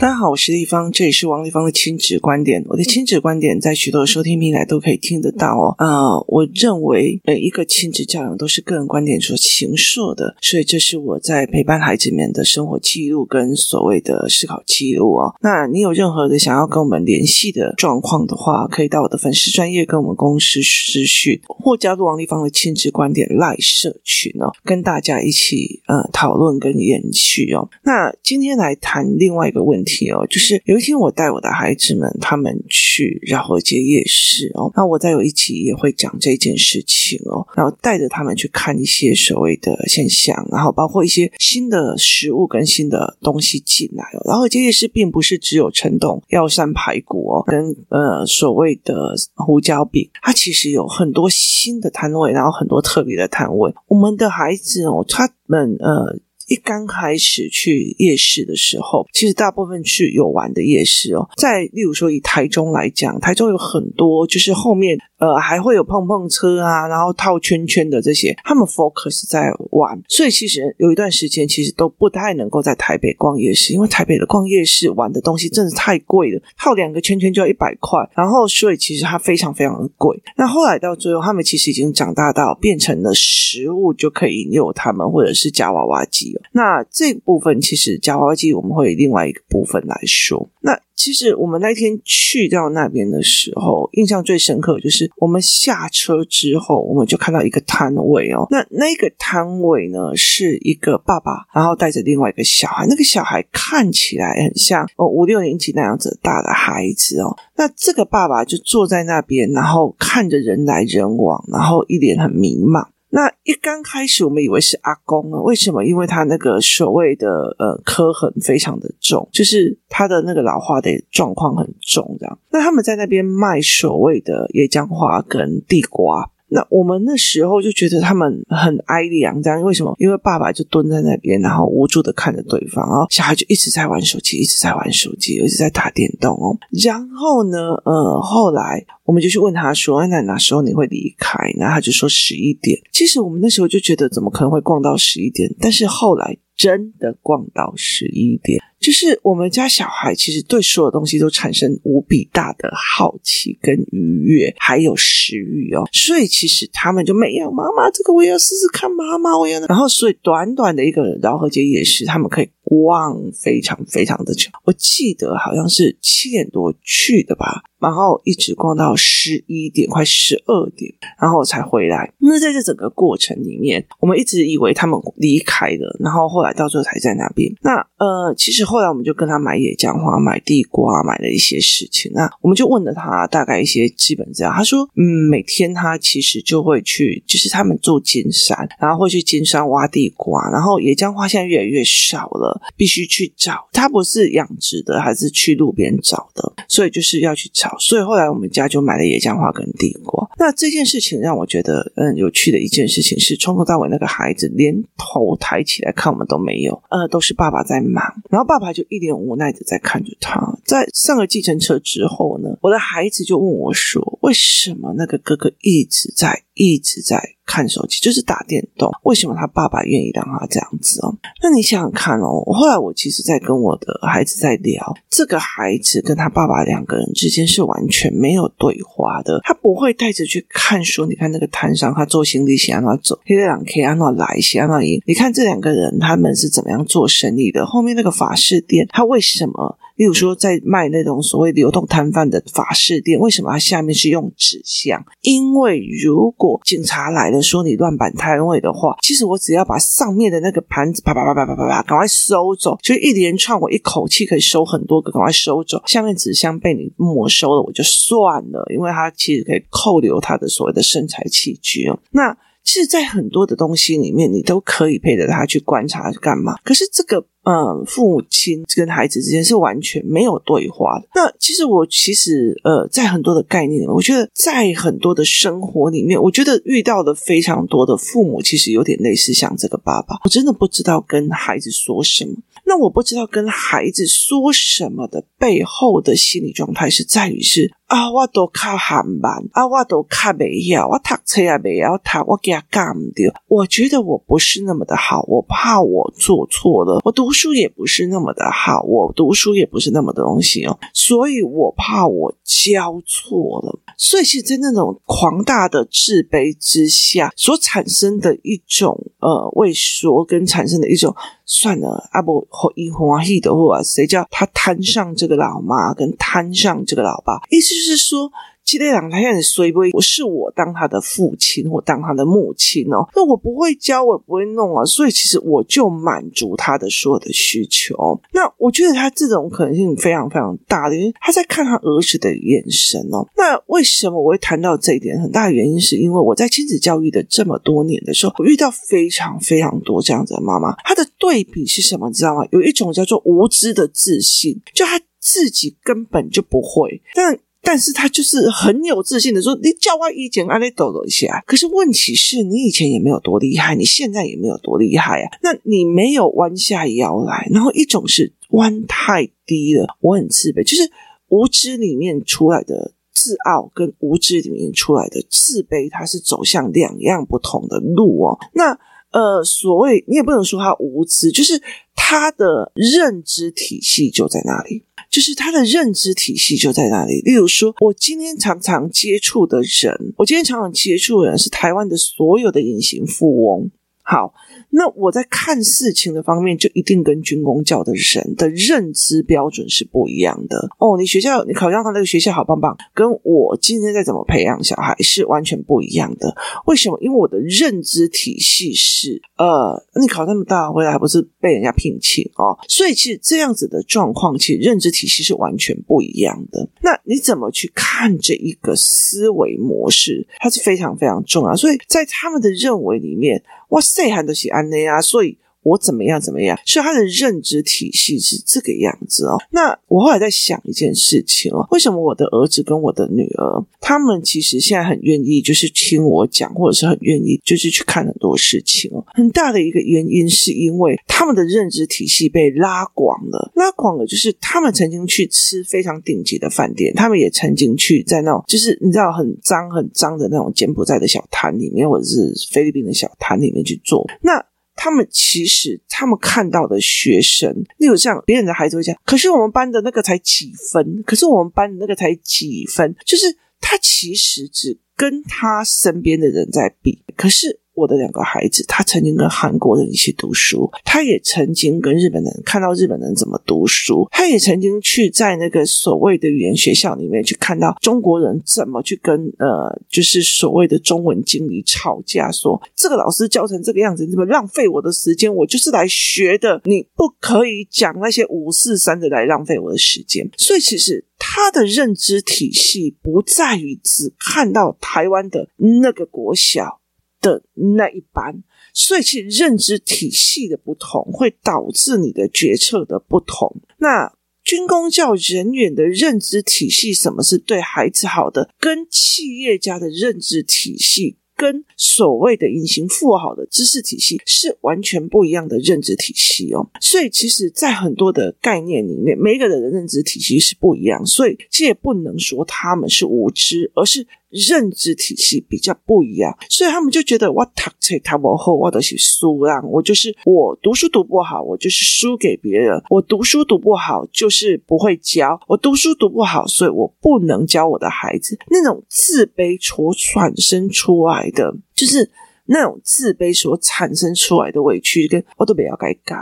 大家好，我是丽芳，这里是王丽芳的亲子观点。我的亲子观点在许多收听平台都可以听得到哦。呃，我认为每一个亲子教养都是个人观点所形塑的，所以这是我在陪伴孩子们的生活记录跟所谓的思考记录哦。那你有任何的想要跟我们联系的状况的话，可以到我的粉丝专业跟我们公司私讯，或加入王丽芳的亲子观点赖社群哦，跟大家一起呃讨论跟延续哦。那今天来谈另外一个问题。哦，就是有一天我带我的孩子们他们去饶河街夜市哦，那我再有一期也会讲这件事情哦，然后带着他们去看一些所谓的现象，然后包括一些新的食物跟新的东西进来哦。饶河街夜市并不是只有陈董药膳排骨哦，跟呃所谓的胡椒饼，它其实有很多新的摊位，然后很多特别的摊位。我们的孩子哦，他们呃。一刚开始去夜市的时候，其实大部分是有玩的夜市哦。在例如说以台中来讲，台中有很多，就是后面呃还会有碰碰车啊，然后套圈圈的这些，他们 focus 在玩。所以其实有一段时间，其实都不太能够在台北逛夜市，因为台北的逛夜市玩的东西真的太贵了，套两个圈圈就要一百块，然后所以其实它非常非常的贵。那后来到最后，他们其实已经长大到变成了食物就可以引诱他们，或者是夹娃娃机那这部分其实夹娃娃机我们会另外一个部分来说。那其实我们那天去到那边的时候，印象最深刻就是我们下车之后，我们就看到一个摊位哦。那那个摊位呢，是一个爸爸，然后带着另外一个小孩。那个小孩看起来很像哦五六年级那样子大的孩子哦。那这个爸爸就坐在那边，然后看着人来人往，然后一脸很迷茫。那一刚开始，我们以为是阿公啊？为什么？因为他那个所谓的呃磕痕非常的重，就是他的那个老化的状况很重，这样。那他们在那边卖所谓的椰浆花跟地瓜。那我们那时候就觉得他们很哀凉，这样为什么？因为爸爸就蹲在那边，然后无助的看着对方，然后小孩就一直在玩手机，一直在玩手机，一直在打电动哦。然后呢，呃，后来我们就去问他说：“那哪时候你会离开？”然后他就说：“十一点。”其实我们那时候就觉得怎么可能会逛到十一点？但是后来真的逛到十一点。就是我们家小孩其实对所有东西都产生无比大的好奇跟愉悦，还有食欲哦，所以其实他们就没有妈妈，这个我也要试试看，妈妈我要。然后所以短短的一个饶河街夜市，他们可以逛非常非常的久。我记得好像是七点多去的吧。然后一直逛到十一点，快十二点，然后才回来。那在这整个过程里面，我们一直以为他们离开了，然后后来到最后才在那边。那呃，其实后来我们就跟他买野姜花、买地瓜，买了一些事情。那我们就问了他大概一些基本资料。他说，嗯，每天他其实就会去，就是他们住金山，然后会去金山挖地瓜。然后野姜花现在越来越少了，必须去找。他不是养殖的，还是去路边找的，所以就是要去找。所以后来我们家就买了野姜花跟地瓜。那这件事情让我觉得，嗯，有趣的一件事情是，从头到尾那个孩子连头抬起来看我们都没有，呃，都是爸爸在忙，然后爸爸就一脸无奈的在看着他。在上了计程车之后呢，我的孩子就问我说：“为什么那个哥哥一直在一直在？”看手机就是打电动，为什么他爸爸愿意让他这样子哦？那你想想看哦。后来我其实，在跟我的孩子在聊，这个孩子跟他爸爸两个人之间是完全没有对话的。他不会带着去看说，你看那个摊上他做行李箱，他走，黑两 K 让他来西安那赢。你看这两个人他们是怎么样做生意的？后面那个法式店，他为什么？例如说，在卖那种所谓流动摊贩的法式店，为什么它下面是用纸箱？因为如果警察来了，说你乱摆摊位的话，其实我只要把上面的那个盘子啪啪啪啪啪啪啪赶快收走，就一连串我一口气可以收很多个，赶快收走。下面纸箱被你没收了，我就算了，因为它其实可以扣留他的所谓的生财器具哦。那其实，在很多的东西里面，你都可以陪着他去观察干嘛？可是这个。嗯，父母亲跟孩子之间是完全没有对话的。那其实我其实呃，在很多的概念里面，我觉得在很多的生活里面，我觉得遇到的非常多的父母，其实有点类似像这个爸爸。我真的不知道跟孩子说什么。那我不知道跟孩子说什么的背后的心理状态是在于是啊，我都考韩班啊，我都考不晓，我读册也没要读，我给他干唔掉。我觉得我不是那么的好，我怕我做错了。我读书也不是那么的好，我读书也不是那么的东西哦，所以我怕我教错了。所以是在那种狂大的自卑之下所产生的一种呃畏缩，跟产生的一种算了，阿伯和一欢喜的话，谁叫他摊上这个老妈，跟摊上这个老爸，意思就是说。记得两台很衰，不会，我是我当他的父亲，我当他的母亲哦。那我不会教，我不会弄啊，所以其实我就满足他的所有的需求。那我觉得他这种可能性非常非常大的，因为他在看他儿子的眼神哦。那为什么我会谈到这一点？很大的原因是因为我在亲子教育的这么多年的时候，我遇到非常非常多这样子的妈妈。她的对比是什么？你知道吗？有一种叫做无知的自信，就他自己根本就不会，但。但是他就是很有自信的说：“你叫我以前阿你抖了一下，可是问题是你以前也没有多厉害，你现在也没有多厉害啊。那你没有弯下腰来，然后一种是弯太低了，我很自卑，就是无知里面出来的自傲，跟无知里面出来的自卑，它是走向两样不同的路哦。那呃，所谓你也不能说他无知，就是他的认知体系就在那里。”就是他的认知体系就在那里。例如说，我今天常常接触的人，我今天常常接触的人是台湾的所有的隐形富翁。好。那我在看事情的方面，就一定跟军公教的人的认知标准是不一样的哦。你学校你考上他那个学校好棒棒，跟我今天在怎么培养小孩是完全不一样的。为什么？因为我的认知体系是呃，你考那么大回来还不是被人家聘请哦？所以其实这样子的状况，其实认知体系是完全不一样的。那你怎么去看这一个思维模式？它是非常非常重要。所以在他们的认为里面。哇塞，很多是安尼啊，所以。我怎么样怎么样？所以他的认知体系是这个样子哦。那我后来在想一件事情哦，为什么我的儿子跟我的女儿，他们其实现在很愿意就是听我讲，或者是很愿意就是去看很多事情哦。很大的一个原因是因为他们的认知体系被拉广了，拉广了就是他们曾经去吃非常顶级的饭店，他们也曾经去在那种就是你知道很脏很脏的那种柬埔寨的小摊里面，或者是菲律宾的小摊里面去做那。他们其实，他们看到的学生，例如像别人的孩子会讲，可是我们班的那个才几分，可是我们班的那个才几分，就是他其实只跟他身边的人在比，可是。我的两个孩子，他曾经跟韩国人一起读书，他也曾经跟日本人看到日本人怎么读书，他也曾经去在那个所谓的语言学校里面去看到中国人怎么去跟呃，就是所谓的中文经理吵架，说这个老师教成这个样子，你怎么浪费我的时间？我就是来学的，你不可以讲那些五四三的来浪费我的时间。所以其实他的认知体系不在于只看到台湾的那个国小。的那一班，所以其实认知体系的不同会导致你的决策的不同。那军公教人员的认知体系，什么是对孩子好的，跟企业家的认知体系，跟所谓的隐形富豪的知识体系是完全不一样的认知体系哦。所以其实，在很多的概念里面，每一个人的认知体系是不一样，所以这也不能说他们是无知，而是。认知体系比较不一样，所以他们就觉得我读册读不好，我都是输啊。我就是我读书读不好，我就是输给别人。我读书读不好，就是不会教。我读书读不好，所以我不能教我的孩子。那种自卑所产生出来的，就是。那种自卑所产生出来的委屈，跟我都不要该嘎，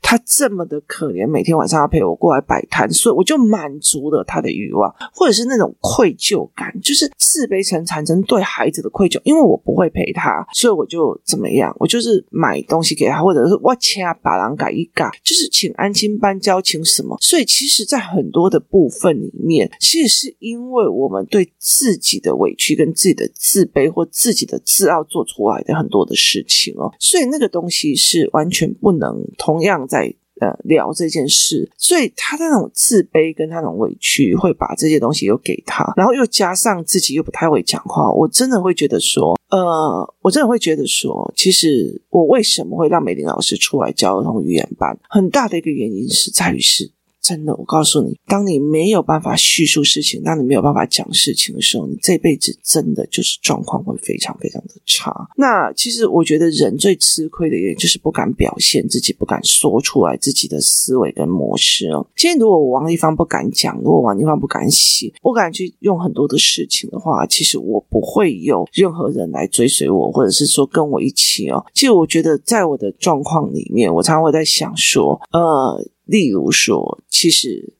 他这么的可怜，每天晚上要陪我过来摆摊，所以我就满足了他的欲望，或者是那种愧疚感，就是自卑成产生对孩子的愧疚，因为我不会陪他，所以我就怎么样，我就是买东西给他，或者是我请他把狼改一改，就是请安亲班教，请什么，所以其实，在很多的部分里面，其实是因为我们对自己的委屈跟自己的自卑或自己的自傲做出来很多的事情哦，所以那个东西是完全不能同样在呃聊这件事，所以他的那种自卑跟他那种委屈会把这些东西又给他，然后又加上自己又不太会讲话，我真的会觉得说，呃，我真的会觉得说，其实我为什么会让美玲老师出来教儿童语言班，很大的一个原因是在于是真的，我告诉你，当你没有办法叙述事情，当你没有办法讲事情的时候，你这辈子真的就是状况会非常非常的差。那其实我觉得人最吃亏的原因就是不敢表现自己，不敢说出来自己的思维跟模式哦。今天如果王丽芳不敢讲，如果王丽芳不敢写，不敢去用很多的事情的话，其实我不会有任何人来追随我，或者是说跟我一起哦。其实我觉得在我的状况里面，我常常会在想说，呃。例如说，其实。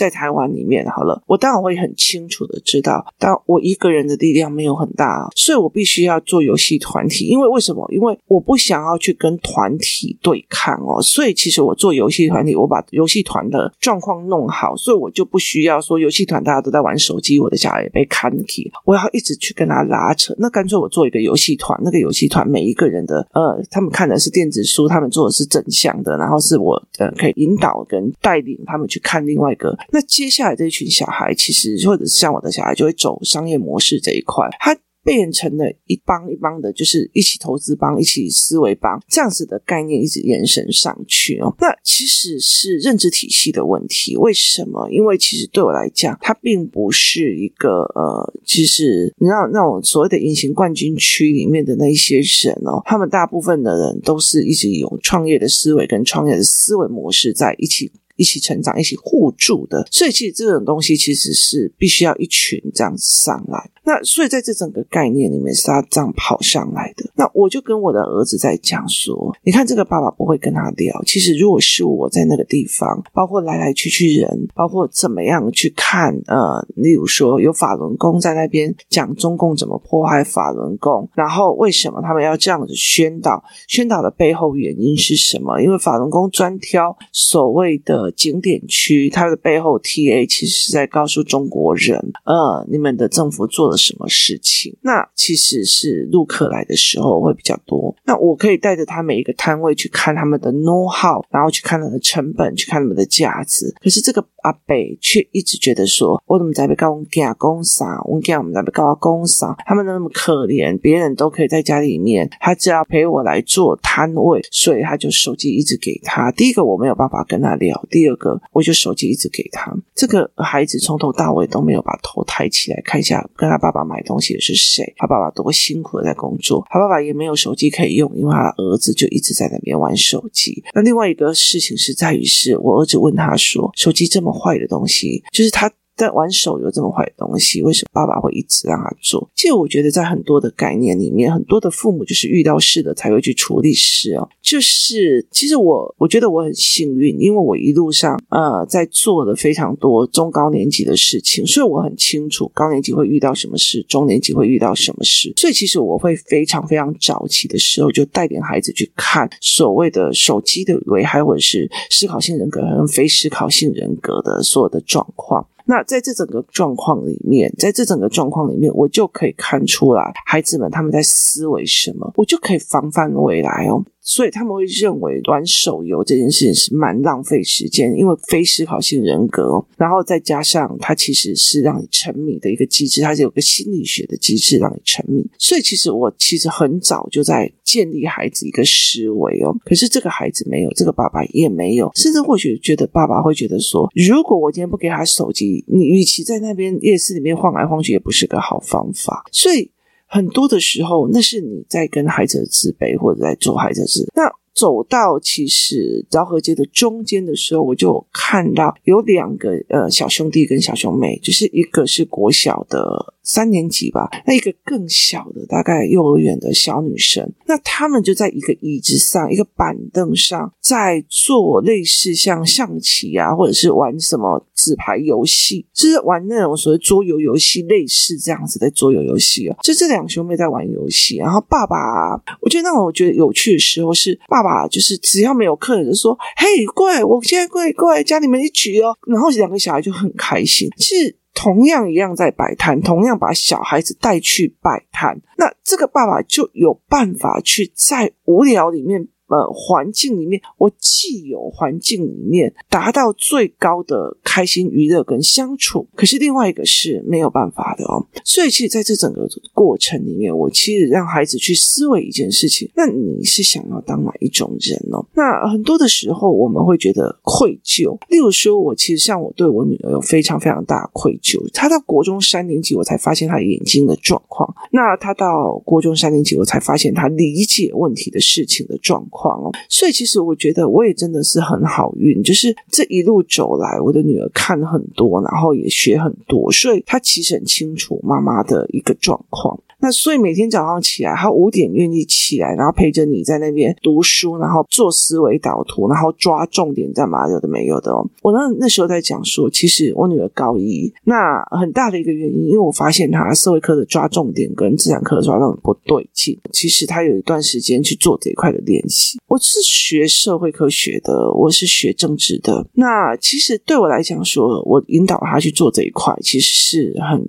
在台湾里面，好了，我当然会很清楚的知道，当我一个人的力量没有很大，所以我必须要做游戏团体。因为为什么？因为我不想要去跟团体对抗哦。所以其实我做游戏团体，我把游戏团的状况弄好，所以我就不需要说游戏团大家都在玩手机，我的小孩也被看起，我要一直去跟他拉扯。那干脆我做一个游戏团，那个游戏团每一个人的呃，他们看的是电子书，他们做的是正向的，然后是我呃可以引导跟带领他们去看另外一个。那接下来这一群小孩，其实或者是像我的小孩，就会走商业模式这一块，他变成了一帮一帮的，就是一起投资帮，一起思维帮，这样子的概念一直延伸上去哦。那其实是认知体系的问题。为什么？因为其实对我来讲，它并不是一个呃，其实你知道那种所谓的隐形冠军区里面的那一些人哦，他们大部分的人都是一直有创业的思维跟创业的思维模式在一起。一起成长，一起互助的，所以其实这种东西其实是必须要一群这样子上来。那所以在这整个概念里面是他这样跑上来的。那我就跟我的儿子在讲说，你看这个爸爸不会跟他聊。其实如果是我在那个地方，包括来来去去人，包括怎么样去看，呃，例如说有法轮功在那边讲中共怎么迫害法轮功，然后为什么他们要这样子宣导？宣导的背后原因是什么？因为法轮功专挑所谓的。景点区，它的背后 TA 其实是在告诉中国人，呃，你们的政府做了什么事情？那其实是陆客来的时候会比较多。那我可以带着他每一个摊位去看他们的 know how，然后去看他的成本，去看他们的价值。可是这个阿北却一直觉得说，我怎么在被告我家公啥？我家我们在被告公啥？他们那么可怜，别人都可以在家里面，他只要陪我来做摊位，所以他就手机一直给他。第一个我没有办法跟他聊。第第二个，我就手机一直给他。这个孩子从头到尾都没有把头抬起来看一下，跟他爸爸买东西的是谁？他爸爸多辛苦的在工作，他爸爸也没有手机可以用，因为他儿子就一直在那边玩手机。那另外一个事情是在于，是我儿子问他说：“手机这么坏的东西，就是他。”在玩手游这么坏的东西，为什么爸爸会一直让他做？其实我觉得，在很多的概念里面，很多的父母就是遇到事的才会去处理事哦。就是其实我我觉得我很幸运，因为我一路上呃在做了非常多中高年级的事情，所以我很清楚高年级会遇到什么事，中年级会遇到什么事。所以其实我会非常非常早期的时候就带点孩子去看所谓的手机的危害，或者是思考性人格和非思考性人格的所有的状况。那在这整个状况里面，在这整个状况里面，我就可以看出来孩子们他们在思维什么，我就可以防范未来哦。所以他们会认为玩手游这件事情是蛮浪费时间，因为非思考性人格，然后再加上它其实是让你沉迷的一个机制，它是有个心理学的机制让你沉迷。所以其实我其实很早就在建立孩子一个思维哦，可是这个孩子没有，这个爸爸也没有，甚至或许觉得爸爸会觉得说，如果我今天不给他手机，你与其在那边夜市里面晃来晃去，也不是个好方法。所以。很多的时候，那是你在跟孩子的自卑，或者在做孩子的事。那走到其实昭和街的中间的时候，我就看到有两个呃小兄弟跟小兄妹，就是一个是国小的。三年级吧，那一个更小的，大概幼儿园的小女生，那他们就在一个椅子上，一个板凳上，在做类似像象棋啊，或者是玩什么纸牌游戏，就是玩那种所谓桌游游戏，类似这样子的桌游游戏哦。就这两兄妹在玩游戏，然后爸爸，我觉得那种我觉得有趣的时候是爸爸，就是只要没有客人就说：“嘿，过来，我现在过来过来，家里面一局哦。”然后两个小孩就很开心，是。同样一样在摆摊，同样把小孩子带去摆摊，那这个爸爸就有办法去在无聊里面呃环境里面，我既有环境里面达到最高的开心娱乐跟相处，可是另外一个是没有办法的哦。所以其实在这整个过程里面，我其实让孩子去思维一件事情：那你是想要当哪一种人哦？那很多的时候我们会觉得愧疚。例如说，我其实像我对我女儿有非常非常大的愧疚。她到国中三年级，我才发现她眼睛的状况。那她到国中三年级，我才发现她理解问题的事情的状况哦。所以其实我觉得我也真的是很好运，就是这一路走来，我的女儿看很多，然后也学很多，所以她其实很清楚妈妈的一个状况。那所以每天早上起来，他五点愿意起来，然后陪着你在那边读书，然后做思维导图，然后抓重点干嘛，有的没有的哦。我那那时候在讲说，其实我女儿高一，那很大的一个原因，因为我发现她社会科的抓重点跟自然科的抓重点不对劲。其实她有一段时间去做这一块的练习。我是学社会科学的，我是学政治的。那其实对我来讲说，我引导她去做这一块，其实是很。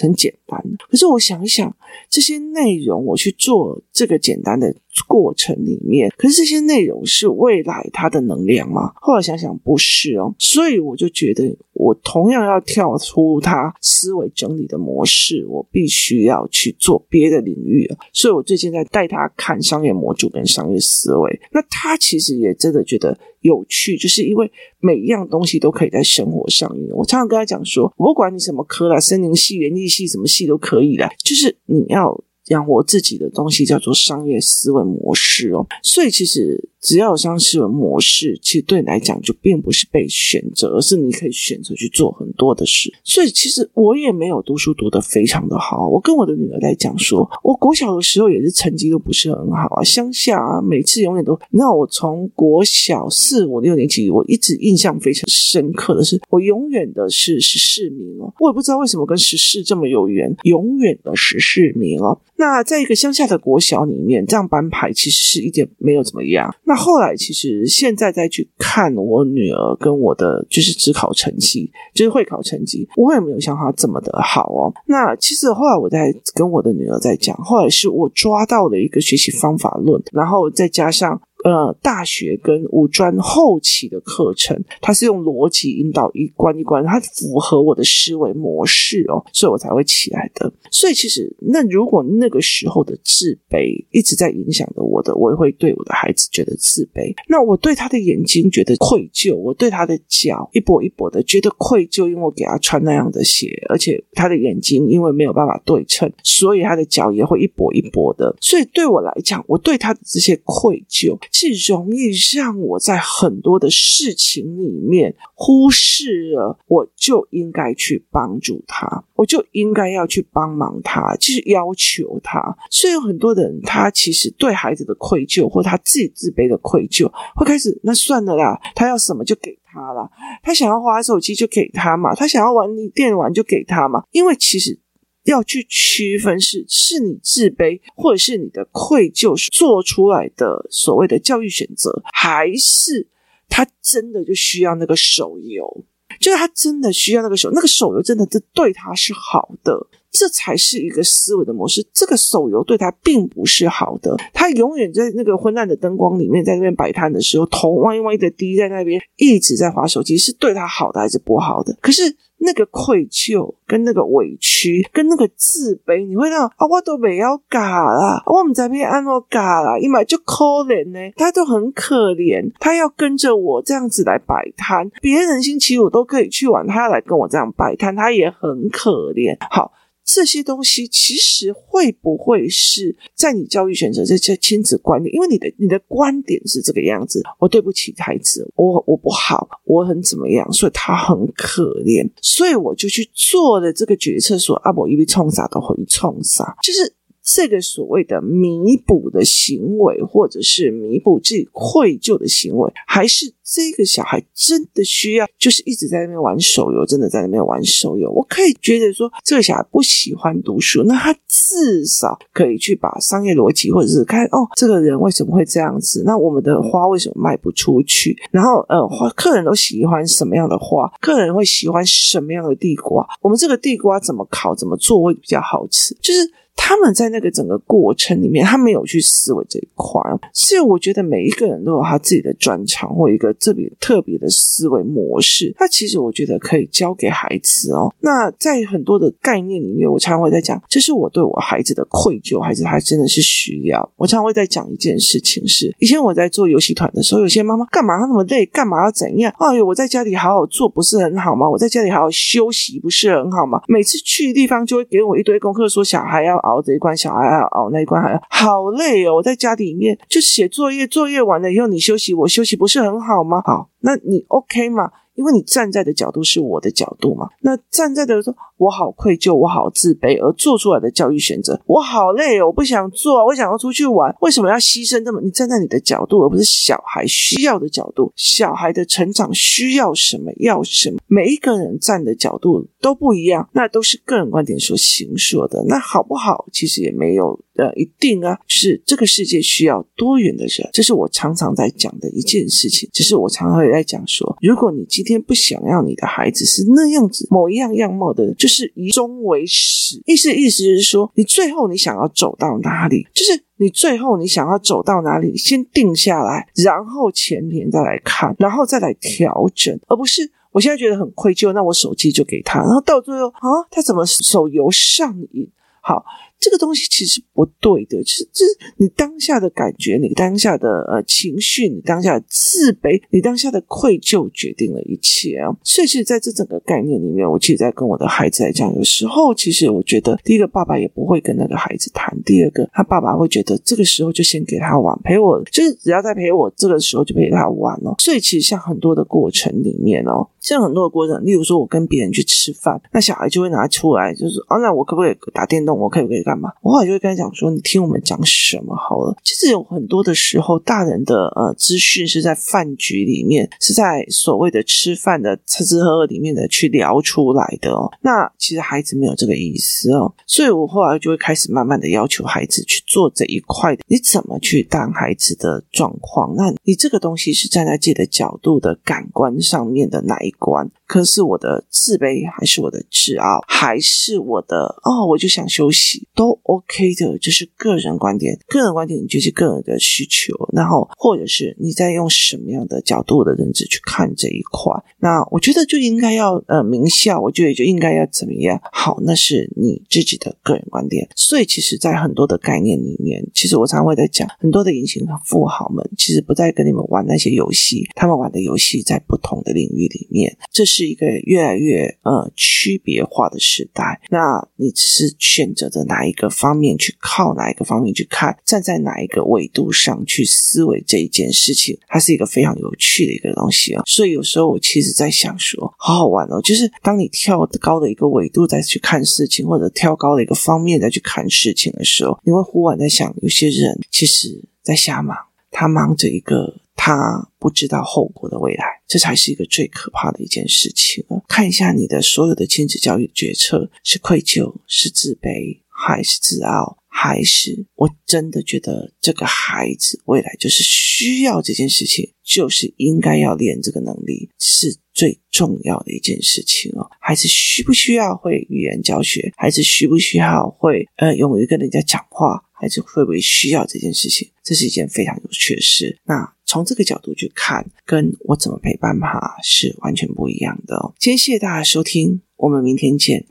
很简单，可是我想一想，这些内容我去做这个简单的过程里面，可是这些内容是未来它的能量吗？后来想想不是哦，所以我就觉得我同样要跳出他思维整理的模式，我必须要去做别的领域啊。所以我最近在带他看商业模组跟商业思维，那他其实也真的觉得有趣，就是因为每一样东西都可以在生活上用。我常常跟他讲说，我不管你什么科啦，森林系、园艺系，什么系都可以啦，就是你要。养活自己的东西叫做商业思维模式哦，所以其实。只要有商业思维模式，其实对你来讲就并不是被选择，而是你可以选择去做很多的事。所以其实我也没有读书读得非常的好。我跟我的女儿在讲说，我国小的时候也是成绩都不是很好啊，乡下啊，每次永远都。你知道我从国小四五六年级，我一直印象非常深刻的是，我永远的是十四名哦。我也不知道为什么跟十四这么有缘，永远的十四名哦。那在一个乡下的国小里面，这样班排其实是一点没有怎么样。那后来，其实现在再去看我女儿跟我的就是职考成绩，就是会考成绩，我也没有像她这么的好哦。那其实后来我在跟我的女儿在讲，后来是我抓到了一个学习方法论，然后再加上。呃，大学跟五专后期的课程，它是用逻辑引导一关一关，它符合我的思维模式哦，所以我才会起来的。所以其实，那如果那个时候的自卑一直在影响着我的，我也会对我的孩子觉得自卑。那我对他的眼睛觉得愧疚，我对他的脚一跛一跛的觉得愧疚，因为我给他穿那样的鞋，而且他的眼睛因为没有办法对称，所以他的脚也会一跛一跛的。所以对我来讲，我对他的这些愧疚。是容易让我在很多的事情里面忽视了，我就应该去帮助他，我就应该要去帮忙他，就是要求他。所以有很多人，他其实对孩子的愧疚，或他自己自卑的愧疚，会开始那算了啦，他要什么就给他啦，他想要滑手机就给他嘛，他想要玩电玩就给他嘛，因为其实。要去区分是是你自卑，或者是你的愧疚做出来的所谓的教育选择，还是他真的就需要那个手游？就是他真的需要那个手，那个手游真的是对他是好的，这才是一个思维的模式。这个手游对他并不是好的，他永远在那个昏暗的灯光里面，在那边摆摊的时候，头歪歪的低在那边，一直在滑手机，是对他好的还是不好的？可是。那个愧疚，跟那个委屈，跟那个自卑，你会让啊，我都没要嘎啦，我们在边安诺嘎啦，一买就可怜呢，他都很可怜，他要跟着我这样子来摆摊，别人星期五都可以去玩，他要来跟我这样摆摊，他也很可怜。好。这些东西其实会不会是在你教育选择这些亲子观念？因为你的你的观点是这个样子，我对不起孩子，我我不好，我很怎么样，所以他很可怜，所以我就去做了这个决策，说啊，我一被冲啥都会冲啥，就是。这个所谓的弥补的行为，或者是弥补自己愧疚的行为，还是这个小孩真的需要，就是一直在那边玩手游，真的在那边玩手游？我可以觉得说，这个小孩不喜欢读书，那他至少可以去把商业逻辑，或者是看哦，这个人为什么会这样子？那我们的花为什么卖不出去？然后呃，花客人都喜欢什么样的花？客人会喜欢什么样的地瓜？我们这个地瓜怎么烤、怎么做会比较好吃？就是。他们在那个整个过程里面，他没有去思维这一块。所以我觉得每一个人都有他自己的专长或一个特别特别的思维模式。那其实我觉得可以教给孩子哦。那在很多的概念里面，我常常会在讲，这是我对我孩子的愧疚，孩子他真的是需要。我常常会在讲一件事情是，以前我在做游戏团的时候，有些妈妈干嘛那么累，干嘛要怎样？哎呦，我在家里好好做不是很好吗？我在家里好好休息不是很好吗？每次去地方就会给我一堆功课，说小孩要这一关，小孩还要熬那一关，还要好累哦。我在家里面就写作业，作业完了以后你休息，我休息不是很好吗？好，那你 OK 吗？因为你站在的角度是我的角度嘛，那站在的说，我好愧疚，我好自卑，而做出来的教育选择，我好累哦，我不想做，我想要出去玩，为什么要牺牲这么？你站在你的角度，而不是小孩需要的角度，小孩的成长需要什么，要什么？每一个人站的角度都不一样，那都是个人观点所形说的，那好不好？其实也没有呃一定啊，是这个世界需要多元的人，这是我常常在讲的一件事情，只是我常常会在讲说，如果你今天。不想要你的孩子是那样子某一样样貌的，就是以终为始。意思意思是说，你最后你想要走到哪里，就是你最后你想要走到哪里，先定下来，然后前年再来看，然后再来调整，而不是我现在觉得很愧疚，那我手机就给他，然后到最后啊，他怎么手游上瘾？好。这个东西其实不对的，就是就是你当下的感觉，你当下的呃情绪，你当下的自卑，你当下的愧疚，决定了一切啊。所以，其实在这整个概念里面，我其实在跟我的孩子来讲，有时候其实我觉得，第一个爸爸也不会跟那个孩子谈，第二个他爸爸会觉得这个时候就先给他玩，陪我，就是只要在陪我，这个时候就陪他玩哦。所以，其实像很多的过程里面哦，像很多的过程，例如说我跟别人去吃饭，那小孩就会拿出来，就是哦，那我可不可以打电动？我可不可以？干嘛？我后来就会跟他讲说：“你听我们讲什么好了。”其实有很多的时候，大人的呃资讯是在饭局里面，是在所谓的吃饭的吃吃喝喝里面的去聊出来的哦。那其实孩子没有这个意思哦，所以我后来就会开始慢慢的要求孩子去做这一块的。你怎么去当孩子的状况？那你这个东西是站在自己的角度的感官上面的哪一关？可是我的自卑，还是我的自傲，还是我的哦，我就想休息，都 OK 的，就是个人观点。个人观点你就是个人的需求，然后或者是你在用什么样的角度的认知去看这一块。那我觉得就应该要呃名校，我觉得就应该要怎么样？好，那是你自己的个人观点。所以其实，在很多的概念里面，其实我常会在讲，很多的隐形富豪们其实不再跟你们玩那些游戏，他们玩的游戏在不同的领域里面，这是。一个越来越呃区别化的时代，那你只是选择的哪一一个方面去靠哪一个方面去看，站在哪一个维度上去思维这一件事情，它是一个非常有趣的一个东西啊。所以有时候我其实在想说，好好玩哦，就是当你跳高的一个维度再去看事情，或者跳高的一个方面再去看事情的时候，你会忽然在想，有些人其实在瞎忙，他忙着一个。他不知道后果的未来，这才是一个最可怕的一件事情。看一下你的所有的亲子教育决策，是愧疚，是自卑，还是自傲，还是我真的觉得这个孩子未来就是需要这件事情，就是应该要练这个能力，是最重要的一件事情哦。孩子需不需要会语言教学？孩子需不需要会呃勇于跟人家讲话？孩子会不会需要这件事情？这是一件非常有趣的事。那从这个角度去看，跟我怎么陪伴他是完全不一样的哦。今天谢谢大家收听，我们明天见。